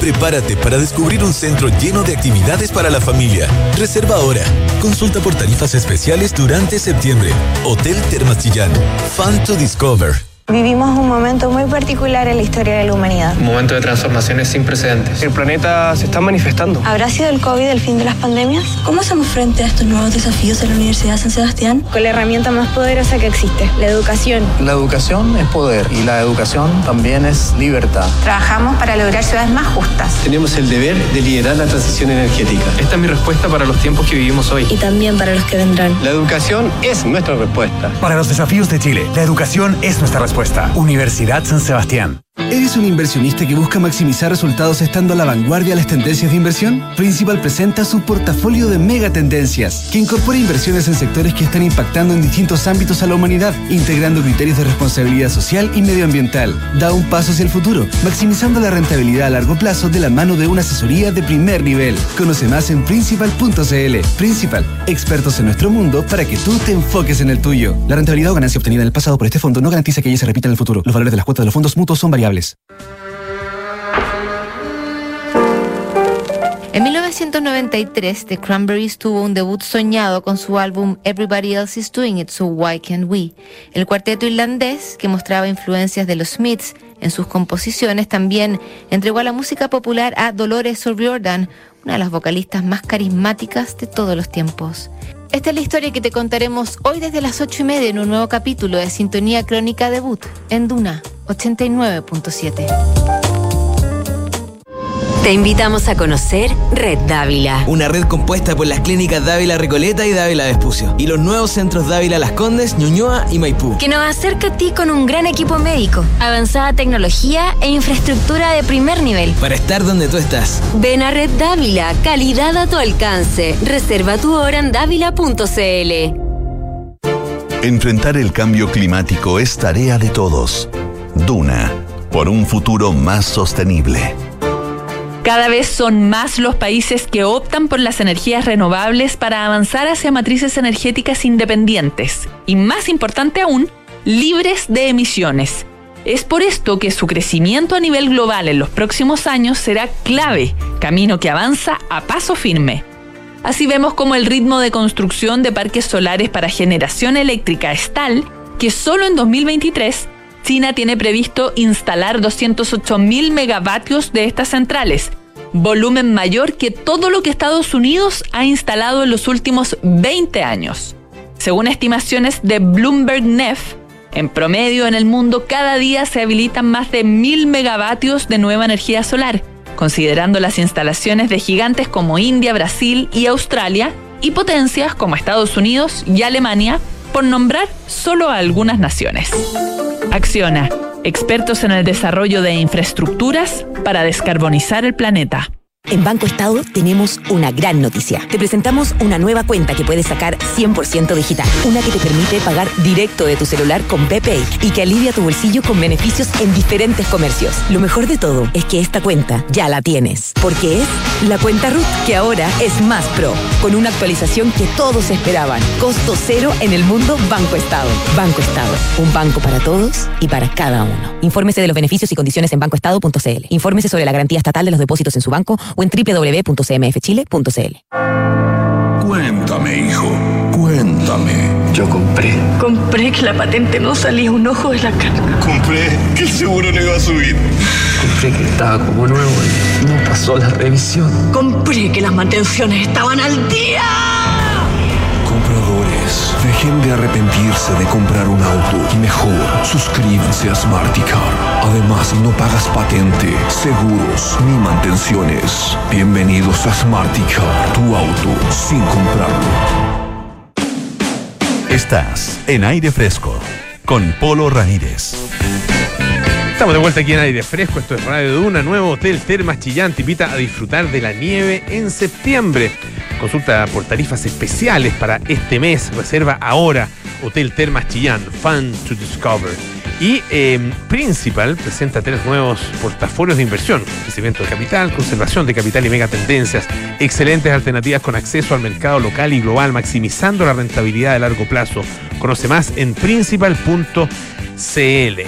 Prepárate para descubrir un centro lleno de actividades para la familia. Reserva ahora. Consulta por tarifas especiales durante septiembre. Hotel Termas Chillán. Fun to Discover. Vivimos un momento muy particular en la historia de la humanidad. Un momento de transformaciones sin precedentes. El planeta se está manifestando. ¿Habrá sido el COVID el fin de las pandemias? ¿Cómo hacemos frente a estos nuevos desafíos en la Universidad San Sebastián? Con la herramienta más poderosa que existe, la educación. La educación es poder y la educación también es libertad. Trabajamos para lograr ciudades más justas. Tenemos el deber de liderar la transición energética. Esta es mi respuesta para los tiempos que vivimos hoy. Y también para los que vendrán. La educación es nuestra respuesta. Para los desafíos de Chile, la educación es nuestra respuesta. Universidad San Sebastián. ¿Eres un inversionista que busca maximizar resultados estando a la vanguardia de las tendencias de inversión? Principal presenta su portafolio de mega tendencias, que incorpora inversiones en sectores que están impactando en distintos ámbitos a la humanidad, integrando criterios de responsabilidad social y medioambiental. Da un paso hacia el futuro, maximizando la rentabilidad a largo plazo de la mano de una asesoría de primer nivel. Conoce más en principal.cl. Principal, expertos en nuestro mundo para que tú te enfoques en el tuyo. La rentabilidad o ganancia obtenida en el pasado por este fondo no garantiza que ella se repita en el futuro. Los valores de las cuotas de los fondos mutuos son variables. En 1993, The Cranberries tuvo un debut soñado con su álbum Everybody Else Is Doing It, So Why Can't We? El cuarteto irlandés, que mostraba influencias de los Smiths en sus composiciones, también entregó a la música popular a Dolores O'Riordan, una de las vocalistas más carismáticas de todos los tiempos. Esta es la historia que te contaremos hoy desde las ocho y media en un nuevo capítulo de Sintonía Crónica Debut en Duna 89.7. Te invitamos a conocer Red Dávila. Una red compuesta por las clínicas Dávila Recoleta y Dávila Vespucio. Y los nuevos centros Dávila Las Condes, Ñuñoa y Maipú. Que nos acerca a ti con un gran equipo médico, avanzada tecnología e infraestructura de primer nivel. Para estar donde tú estás. Ven a Red Dávila, calidad a tu alcance. Reserva tu hora en dávila.cl. Enfrentar el cambio climático es tarea de todos. Duna, por un futuro más sostenible. Cada vez son más los países que optan por las energías renovables para avanzar hacia matrices energéticas independientes y, más importante aún, libres de emisiones. Es por esto que su crecimiento a nivel global en los próximos años será clave, camino que avanza a paso firme. Así vemos como el ritmo de construcción de parques solares para generación eléctrica es tal que solo en 2023 China tiene previsto instalar 208.000 megavatios de estas centrales, volumen mayor que todo lo que Estados Unidos ha instalado en los últimos 20 años. Según estimaciones de Bloomberg Nef, en promedio en el mundo cada día se habilitan más de 1.000 megavatios de nueva energía solar, considerando las instalaciones de gigantes como India, Brasil y Australia, y potencias como Estados Unidos y Alemania, por nombrar solo a algunas naciones. Acciona, expertos en el desarrollo de infraestructuras para descarbonizar el planeta. En Banco Estado tenemos una gran noticia. Te presentamos una nueva cuenta que puedes sacar 100% digital. Una que te permite pagar directo de tu celular con PayPay y que alivia tu bolsillo con beneficios en diferentes comercios. Lo mejor de todo es que esta cuenta ya la tienes, porque es la cuenta RUT, que ahora es más pro, con una actualización que todos esperaban. Costo cero en el mundo Banco Estado. Banco Estado, un banco para todos y para cada uno. Infórmese de los beneficios y condiciones en bancoestado.cl. Infórmese sobre la garantía estatal de los depósitos en su banco o en www.cmfchile.cl. Cuéntame, hijo, cuéntame. Yo compré. Compré que la patente no salía un ojo de la cara. Compré que el seguro no iba a subir. Compré que estaba como nuevo y no pasó la revisión. Compré que las mantenciones estaban al día. Dejen de arrepentirse de comprar un auto y mejor suscríbanse a Smarticar. Además, no pagas patente, seguros ni mantenciones. Bienvenidos a Smarticar, tu auto sin comprarlo. Estás en aire fresco con Polo Ramírez. Estamos de vuelta aquí en aire fresco. Esto es Radio de Una, nuevo hotel Termas Chillán. Te invita a disfrutar de la nieve en septiembre. Consulta por tarifas especiales para este mes. Reserva ahora. Hotel Termas Chillán, Fun to Discover. Y eh, Principal presenta tres nuevos portafolios de inversión: crecimiento de capital, conservación de capital y megatendencias. Excelentes alternativas con acceso al mercado local y global, maximizando la rentabilidad de largo plazo. Conoce más en principal.cl.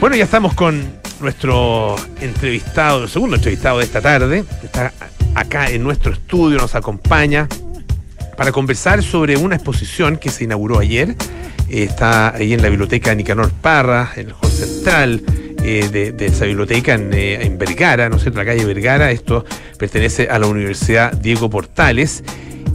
Bueno, ya estamos con nuestro entrevistado, el segundo entrevistado de esta tarde. Está acá en nuestro estudio, nos acompaña para conversar sobre una exposición que se inauguró ayer. Eh, está ahí en la biblioteca Nicanor Parra, en el hall central eh, de, esa biblioteca en, eh, en Vergara, ¿no es cierto? La calle Vergara. Esto pertenece a la Universidad Diego Portales.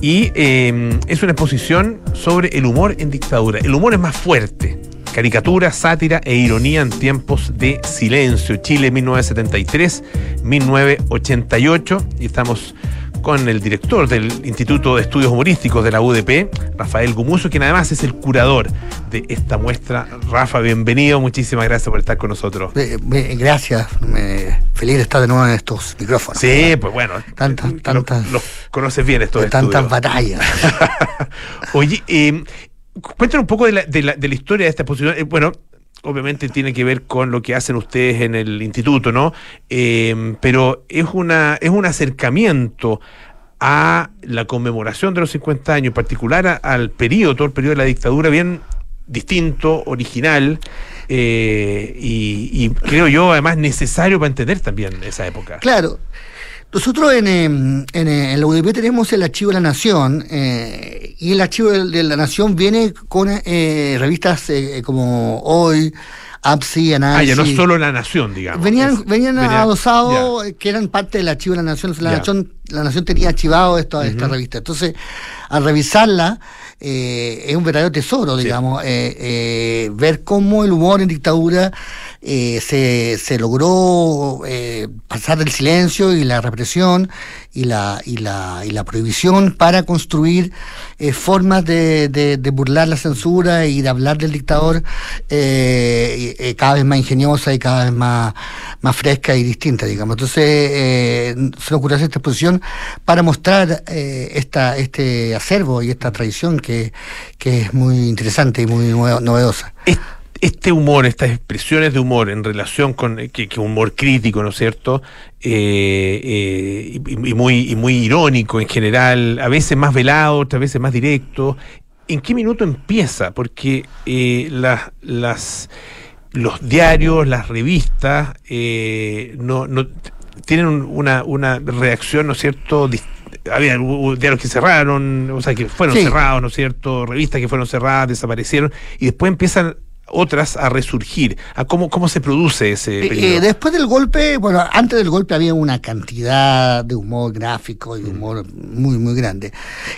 Y es una exposición sobre el humor en dictadura. El humor es más fuerte. Caricatura, sátira e ironía en tiempos de silencio. Chile 1973-1988. Y estamos con el director del Instituto de Estudios Humorísticos de la UDP, Rafael Gumuso, quien además es el curador de esta muestra. Rafa, bienvenido, muchísimas gracias por estar con nosotros. Eh, eh, gracias, feliz de estar de nuevo en estos micrófonos. Sí, pues bueno. Tantas, tantas, Los conoces bien estos de tantas estudios. batallas. [laughs] Oye, eh, cuéntanos un poco de la, de la- de la historia de esta exposición. Eh, bueno, obviamente tiene que ver con lo que hacen ustedes en el instituto, ¿no? Eh, pero es, una, es un acercamiento a la conmemoración de los 50 años, en particular al periodo, todo el periodo de la dictadura, bien distinto, original, eh, y, y creo yo además necesario para entender también esa época. Claro. Nosotros en, eh, en, eh, en la UDP tenemos el archivo de la Nación eh, y el archivo de, de la Nación viene con eh, revistas eh, como Hoy, APSI, Ah, Análisis. ya no solo la nación, digamos. Venían, Es- venían venía- adosados que eran parte del archivo de la Nación. La. Nación la Nación tenía archivado esto, esta revista. Entonces, al revisarla, eh, es un verdadero tesoro, digamos, eh, eh, ver cómo el humor en dictadura eh, se, se logró eh, pasar del silencio y la represión y la, y la, y la prohibición para construir eh, formas de, de- burlar la censura y de hablar del dictador eh, cada vez más ingeniosa y cada vez más, más fresca y distinta, digamos. Entonces, se ocurrió hacer esta exposición para mostrar esta, este acervo y esta tradición que, que es muy interesante y muy novedosa. Este humor, estas expresiones de humor en relación con eh, que, que humor crítico, ¿no es cierto? Eh, eh, y, y muy, y muy irónico en general, a veces más velado, otras veces más directo. ¿En qué minuto empieza? Porque eh, las, las, los diarios, las revistas, eh, no, no tienen un- una, una reacción, ¿no es cierto? Había diarios que cerraron, o sea, que fueron Sí. cerrados, ¿no es cierto? Revistas que fueron cerradas, desaparecieron, y después empiezan otras a resurgir. ¿A cómo, ¿Cómo se produce ese Eh, eh, después del golpe, bueno, antes del golpe había una cantidad de humor gráfico y humor muy, muy grande.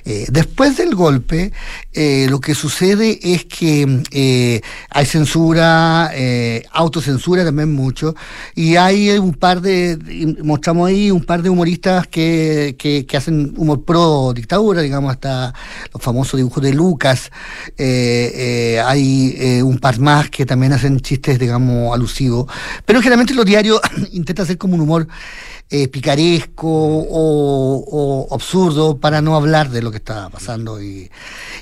Eh, después del golpe, eh, lo que sucede es que hay censura, autocensura también mucho, y hay un par de, mostramos ahí un par de humoristas que, que, que hacen humor pro dictadura, digamos, hasta los famosos dibujos de Lucas. Hay un par más que también hacen chistes, digamos, alusivos. Pero generalmente los diarios [clears throat] intentan hacer como un humor eh, picaresco o, o absurdo para no hablar de lo que está pasando. Y,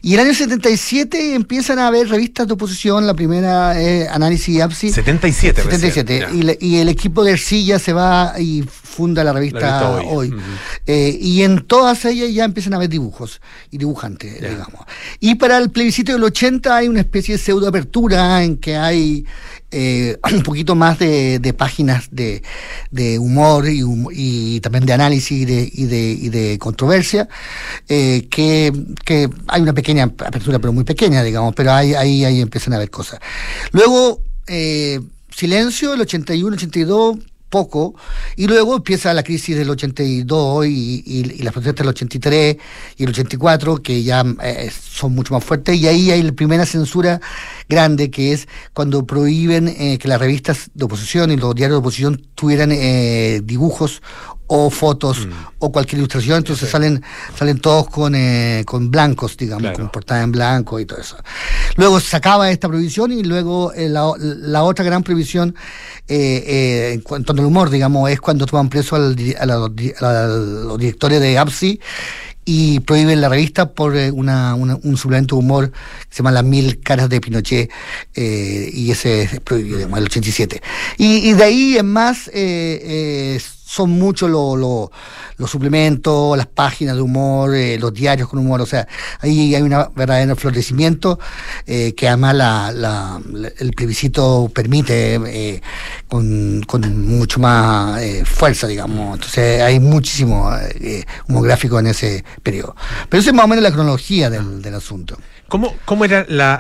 y el año 77 empiezan a haber revistas de oposición, la primera es Análisis APSI. 77 recién, 77. ya. Y, le- y el equipo de Ercilla se va y funda la revista, La revista Hoy. Eh, y en todas ellas ya empiezan a haber dibujos y dibujantes, digamos. Y para el plebiscito del 80 hay una especie de pseudo apertura en que hay eh, [clears throat] un poquito más de, de páginas de, de humor y, hum- y también de análisis y de, y de, y de controversia, eh, que, que hay una pequeña apertura, pero muy pequeña, digamos, pero ahí, ahí, ahí empiezan a haber cosas. Luego, eh, silencio, el 81, 82, poco, y luego empieza la crisis del 82 y, y, y las protestas del 83 y el 84, que ya eh, son mucho más fuertes, y ahí hay la primera censura grande, que es cuando prohíben eh, que las revistas de oposición y los diarios de oposición tuvieran eh, dibujos o fotos o cualquier ilustración, entonces salen salen todos con, eh, con blancos, digamos, con portada en blanco y todo eso. Luego se acaba esta prohibición y luego eh, la, la otra gran prohibición eh, eh, en cuanto al humor, digamos, es cuando toman preso al a, la- a los directores de APSI y prohíben la revista por eh, una, una- un suplemento de humor que se llama Las Mil Caras de Pinochet y ese es prohibido, digamos, el 87. Y, y de ahí en más eh, son muchos lo- lo- los suplementos, las páginas de humor, eh, los diarios con humor, o sea, ahí hay un verdadero florecimiento eh, que además la, la- el plebiscito permite eh, con, con mucho más fuerza, digamos. Entonces hay muchísimo eh, humor gráfico en ese periodo. Pero esa es más o menos la cronología del, del asunto. ¿Cómo, cómo era la,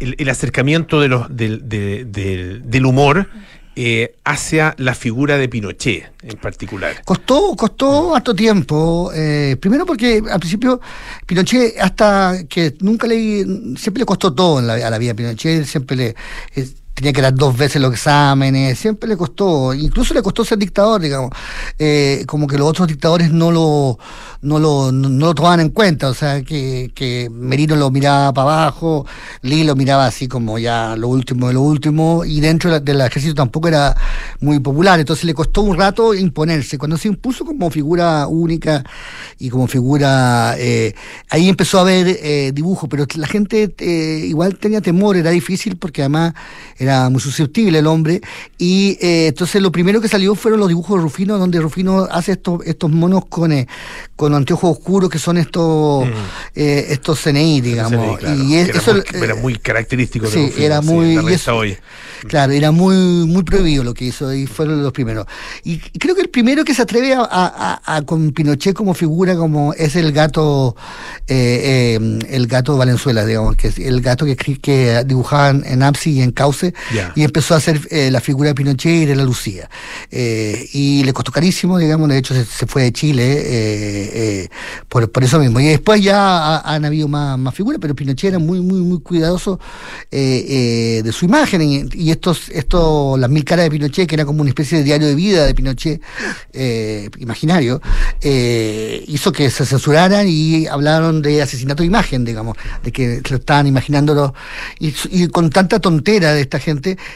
el, el acercamiento de los, del, de- del- del humor eh, hacia la figura de Pinochet en particular? Costó, costó harto tiempo. eh, primero porque al principio Pinochet, hasta que nunca le. Siempre le costó todo en la- a la vida Pinochet, siempre le. eh, tenía que dar dos veces los exámenes, siempre le costó, incluso le costó ser dictador, digamos, eh, como que los otros dictadores no lo, no lo, no, lo tomaban en cuenta, o sea, que, Merino lo miraba para abajo, Lee lo miraba así como ya lo último de lo último, y dentro del ejército tampoco era muy popular, entonces le costó un rato imponerse. Cuando se impuso como figura única y como figura, eh, ahí empezó a haber eh, dibujo, pero la gente eh, igual tenía temor, era difícil porque además era muy susceptible el hombre, y eh, entonces lo primero que salió fueron los dibujos de Rufino, donde Rufino hace estos, estos monos con, eh, con anteojos oscuros que son estos, eh, estos CNI, digamos. claro, y es- era, eso, muy, era muy característico de sí, Rufino, era muy- eso- hoy. Claro, era muy muy prohibido lo que hizo y fueron los primeros. Y creo que el primero que se atreve a, a- a- con Pinochet como figura, como es el gato, eh, el gato Valenzuela, digamos, que es el gato que, que dibujaban en Apsi y en Cauce, Y empezó a hacer eh, la figura de Pinochet y la Lucía. Eh, y le costó carísimo, digamos, de hecho se, fue de Chile eh, por, por eso mismo. Y después ya ha- han habido más, figuras, pero Pinochet era muy, muy, muy cuidadoso de su imagen. Y, y estos, estos, las mil caras de Pinochet, que era como una especie de diario de vida de Pinochet imaginario, hizo que se censuraran y hablaron de asesinato de imagen, digamos, de que lo estaban imaginándolo. Y, y con tanta tontera de esta gente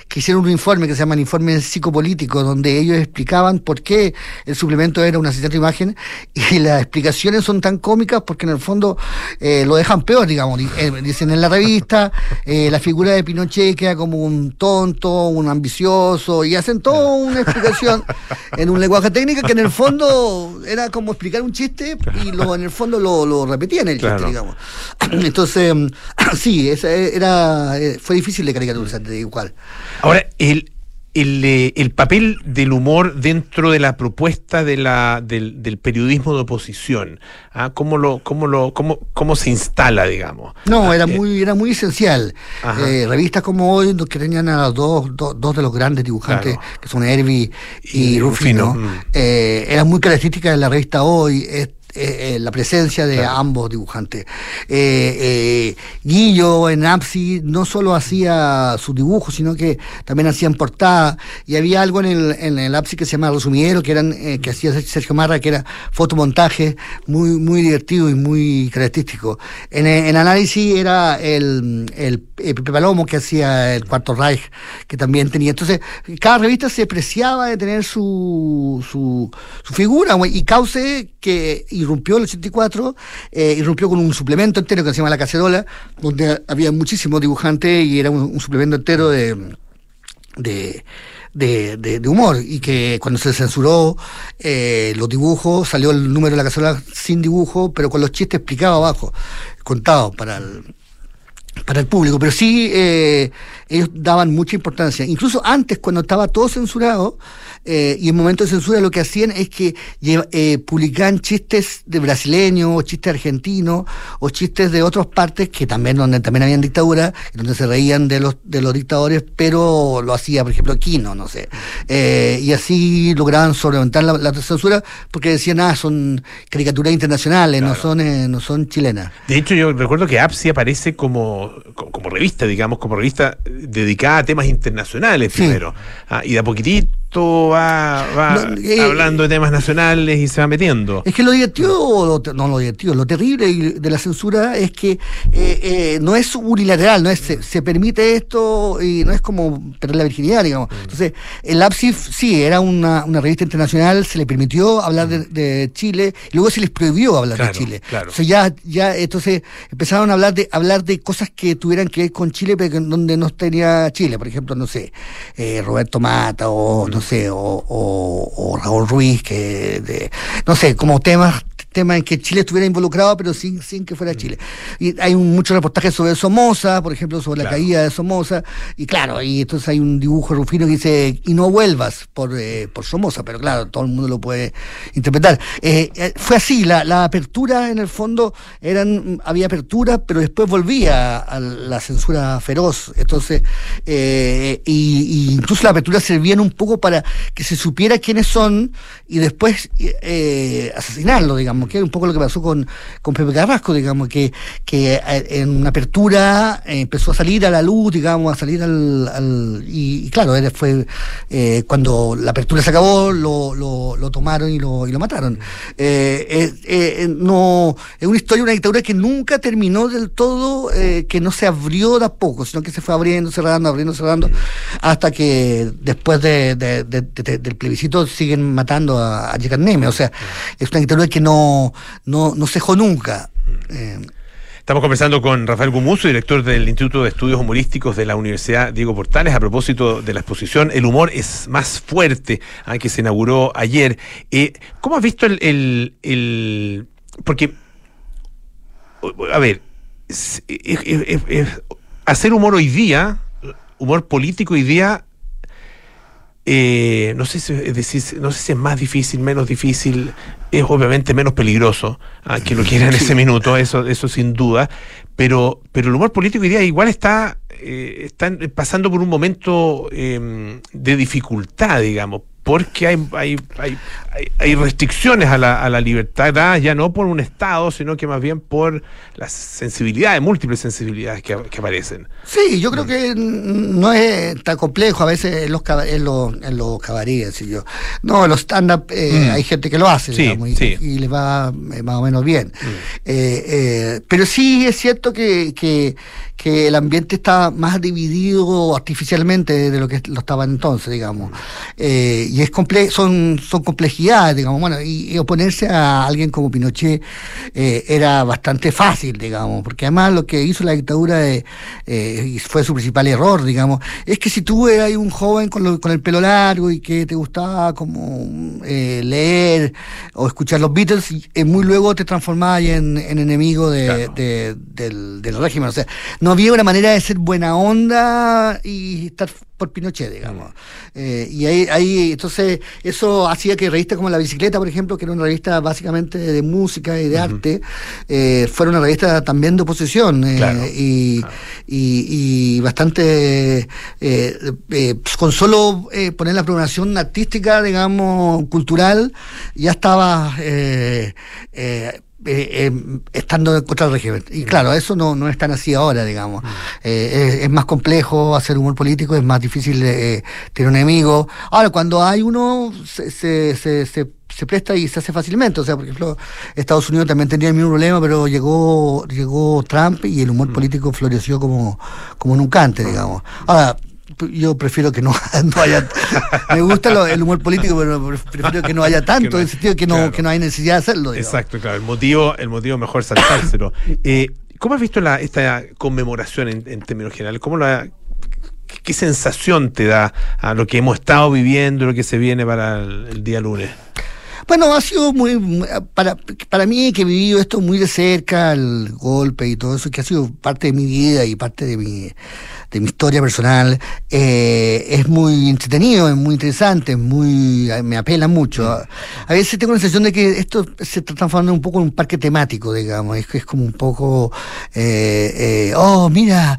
que hicieron un informe que se llama el informe psicopolítico, donde ellos explicaban por qué el suplemento era un asesinato de imagen y [laughs] las explicaciones son tan cómicas porque en el fondo eh, lo dejan peor, digamos. Di- eh, Dicen en la revista, eh, la figura de Pinochet queda como un tonto, un ambicioso, y hacen toda una explicación en un lenguaje técnico que en el fondo era como explicar un chiste y lo, en el fondo lo, lo repetían el chiste, digamos. [clears throat] Entonces, [clears throat] sí, esa era, fue difícil de caricaturizar, Ahora, el, el, eh, el papel del humor dentro de la propuesta de la, del, del periodismo de oposición, ¿ah? ¿Cómo, lo, cómo, lo, cómo, ¿cómo se instala, digamos? No, Ah, era eh, muy, era muy esencial. Eh, revistas como hoy, que tenían a dos, dos, dos de los grandes dibujantes, Claro. que son Herbie y, Y Rufino, Rufino, mm. eh, eran muy características de la revista hoy. es- eh, eh, la presencia de ambos dibujantes. Eh, eh, Guillo en Apsi no solo hacía sus dibujos, sino que también hacían portada. Y había algo en el, en el Apsi que se llama Resumidero, que eran que hacía Sergio Marra, que era fotomontaje, muy, muy divertido y muy característico. En, en análisis era el, el, Pepe Palomo que hacía el Cuarto Reich, que también tenía. Entonces, cada revista se preciaba de tener su, su, su figura, y Cauce, que irrumpió el 84, eh, irrumpió con un suplemento entero que se llama La Cacerola, donde había muchísimos dibujantes y era un, suplemento entero de de, de, de- de humor. Y que cuando se censuró eh, los dibujos salió el número de la cacerola sin dibujo pero con los chistes explicados abajo contados para el, para el público, pero sí eh, ellos daban mucha importancia. Incluso antes, cuando estaba todo censurado, eh, y en momentos de censura lo que hacían es que eh, publicaban chistes de brasileños, o chistes argentinos, o chistes de otras partes que también, donde también habían dictadura, donde se reían de los, de los dictadores, pero lo hacía, por ejemplo, Quino, no sé. Eh, y así lograban sobreventar la, la censura porque decían, ah, son caricaturas internacionales, no son eh, no son chilenas. De hecho, yo recuerdo que APSI aparece como, como, como revista, digamos, como revista dedicada a temas internacionales primero. Ah, y de a poquitito va, va No, eh, hablando de temas nacionales y se va metiendo. Es que lo divertido, lo no lo divertido, lo terrible de la censura es que eh, eh, no es unilateral, no es se, se permite esto y no es como perder la virginidad, digamos. Entonces, el APSIF sí, era una, una revista internacional, se le permitió hablar de, de Chile, y luego se les prohibió hablar Claro, de Chile. claro. Entonces ya, ya, entonces empezaron a hablar de hablar de cosas que tuvieran que ver con Chile, pero que donde no tenía Chile, por ejemplo, no sé, eh, Roberto Mata o no sé, o, o- o Raúl Ruiz, que de- no sé, como temas temas en que Chile estuviera involucrado, pero sin, sin que fuera Chile. Y hay un, muchos reportajes sobre Somoza, por ejemplo, sobre la caída de Somoza, y claro, y entonces hay un dibujo rufino que dice, y no vuelvas por, eh, por Somoza, pero claro, todo el mundo lo puede interpretar. Eh, eh, fue así, la, la apertura en el fondo, eran había apertura, pero después volvía a la censura feroz, entonces, eh, y, y incluso la apertura servían un poco para que se supiera quiénes son y después eh, asesinarlo, digamos, que es un poco lo que pasó con, con Pepe Carrasco, digamos, que, que eh, en una apertura eh, empezó a salir a la luz, digamos, a salir al... al- y, y claro, él fue eh, cuando la apertura se acabó, lo, lo, lo tomaron y lo, y lo mataron. Eh, eh, eh, no, es una historia, una dictadura que nunca terminó del todo, eh, que no se abrió de a poco, sino que se fue abriendo, cerrando, abriendo, cerrando, hasta que después de, de- de- de- del plebiscito siguen matando a, a. O sea, es una dictadura que no, no, no cejó nunca. Eh, Estamos conversando con Rafael Gumuso, director del Instituto de Estudios Humorísticos de la Universidad Diego Portales, a propósito de la exposición El humor es más fuerte, ah, que se inauguró ayer. Eh, ¿Cómo has visto el, el- el- Porque, a ver, hacer humor hoy día, humor político hoy día, eh, no, sé si, es decir, no sé si es más difícil, menos difícil, es obviamente menos peligroso ah, que lo quiera en [laughs] ese minuto, eso, eso sin duda, pero, pero el humor político hoy día igual está, eh, está pasando por un momento eh, de dificultad, digamos, porque hay, hay, hay, hay, restricciones a la, a la libertad, ya no por un Estado, sino que más bien por las sensibilidades, múltiples sensibilidades que, que aparecen. Sí, yo creo que no es tan complejo a veces en los, en los, en los cabarets, yo. No, en los stand-up eh, Mm. hay gente que lo hace, Sí, digamos, y, sí. y le va eh, más o menos bien. Mm. Eh, eh, pero sí es cierto que, que, que el ambiente está más dividido artificialmente de lo que lo estaba entonces, digamos. Eh, y es comple son, son complejidades, digamos. Bueno, y, y oponerse a alguien como Pinochet eh, era bastante fácil, digamos, porque además lo que hizo la dictadura eh, eh, y fue su principal error, digamos, es que si tú eras un joven con, lo- con el pelo largo y que te gustaba como eh, leer o escuchar los Beatles, y, muy luego te transformabas en, en enemigo de- de- del, del régimen. O sea, no había una manera de ser buena onda y estar por Pinochet, digamos. Eh, y ahí, ahí, entonces, eso hacía que revistas como La Bicicleta, por ejemplo, que era una revista básicamente de música y de arte, eh, fuera una revista también de oposición. eh, Claro, y, y, y bastante, eh, pues, con solo eh, poner la programación artística, digamos, cultural, ya estaba... eh, eh, estando contra el régimen. Y claro, eso no, no es tan así ahora, digamos. Eh, es, es más complejo hacer humor político, es más difícil eh, tener un enemigo. Ahora, cuando hay uno, se, se, se, se- se presta y se hace fácilmente. O sea, por ejemplo, Estados Unidos también tenía el mismo problema, pero llegó, llegó Trump y el humor político floreció como, como nunca antes, digamos. Ahora, yo prefiero que no, [laughs] no haya. Me gusta lo- el humor político, pero prefiero que no haya [laughs] tanto, no en el sentido que no, claro. que no hay necesidad de hacerlo. digamos. Exacto, claro. El motivo, el motivo mejor saltárselo. [laughs] Eh, ¿Cómo has visto la, esta conmemoración en, en términos generales? ¿Cómo la, qué, qué sensación te da a lo que hemos estado viviendo, lo que se viene para el, el día lunes? Bueno, ha sido muy, muy- para, para mí que he vivido esto muy de cerca, el golpe y todo eso, que ha sido parte de mi vida y parte de mi, de mi historia personal, eh, es muy entretenido, es muy interesante, es muy, me apela mucho. A, a veces tengo la sensación de que esto se está transformando un poco en un parque temático, digamos, es, que es como un poco, eh, eh, oh, mira,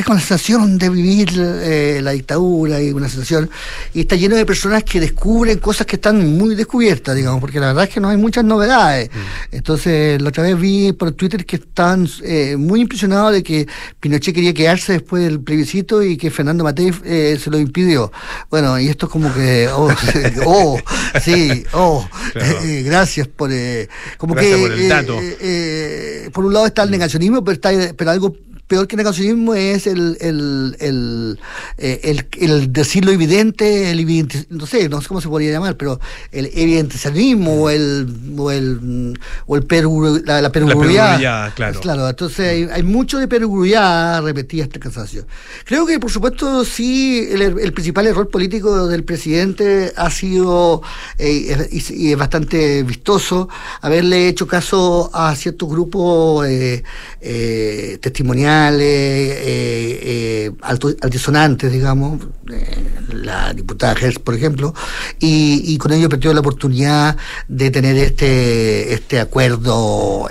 eh, tengo la sensación de vivir eh, la dictadura y una sensación y está lleno de personas que descubren cosas que están muy descubiertas digamos porque la verdad es que no hay muchas novedades entonces la otra vez vi por Twitter que estaban eh, muy impresionados de que Pinochet quería quedarse después del plebiscito y que Fernando Matei eh, se lo impidió bueno y esto es como que oh, [laughs] oh sí oh Claro. [laughs] eh, gracias por eh, como Gracias que por el dato. eh, por un lado está el negacionismo, pero, está, pero algo peor que el negacionismo es el, el, el, eh, el, el decir lo evidente, el evidente, no sé, no sé cómo se podría llamar, pero el evidencialismo o el, o el, o el peru, la, la claro. Claro, entonces hay, hay mucho de perogrullada repetida esta cansancio. Creo que, por supuesto, sí, el, el principal error político del presidente ha sido, eh, y, y es bastante vistoso, haberle hecho caso a ciertos grupos eh, eh, testimoniales, eh, eh, altisonantes, digamos, eh, la diputada Hertz, por ejemplo, y, con ello perdió la oportunidad de tener este, este acuerdo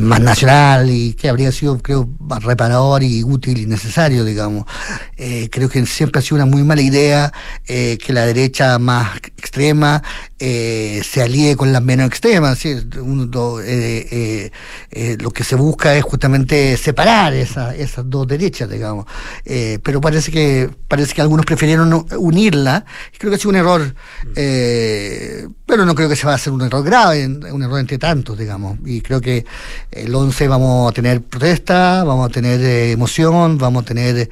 más nacional y que habría sido, creo, más reparador y útil y necesario, digamos. Creo que siempre ha sido una muy mala idea que la derecha más extrema eh, se alíe con las menos extremas. eh, eh, eh, lo que se busca es justamente separar esa- esas dos derechas, digamos. Pero parece que parece que algunos prefirieron unirla. Creo que ha sido un error, pero no creo que se va a hacer un error grave, un error entre tantos, digamos. Y creo que el 11 vamos a tener protesta, vamos a tener emoción, vamos a tener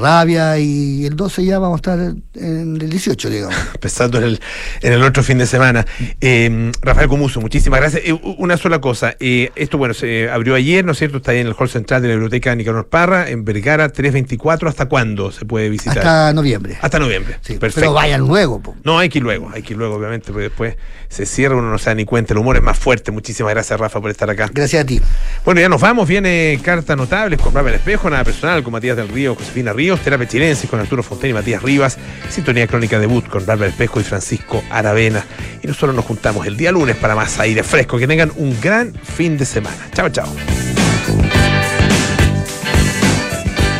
rabia y el 12 ya vamos a estar en el 18, digamos. [laughs] Pensando en el, en el otro nuestro fin de semana. Eh, Rafael Comuso, muchísimas gracias. Eh, una sola cosa. eh, esto, bueno, se abrió ayer, ¿no es cierto? Está ahí en el hall central de la Biblioteca Nicanor Parra, en Vergara 324. ¿Hasta cuándo se puede visitar? Hasta noviembre. Hasta noviembre. Sí, Perfecto. Pero vayan luego. po. No, hay que ir luego, hay que ir luego, obviamente, porque después se cierra, uno no se da ni cuenta, el humor es más fuerte. Muchísimas gracias, Rafa, por estar acá. Gracias a ti. Bueno, ya nos vamos, viene Cartas Notables con Rafael Espejo, Nada Personal con Matías del Río, Josefina Ríos, Terapia Chilense con Arturo Fontaine y Matías Rivas, Sintonía Crónica Debut con Rafael Espejo y Francisco Aravena. Y nosotros nos juntamos el día lunes para más aire fresco. Que tengan un gran fin de semana. Chao, chao.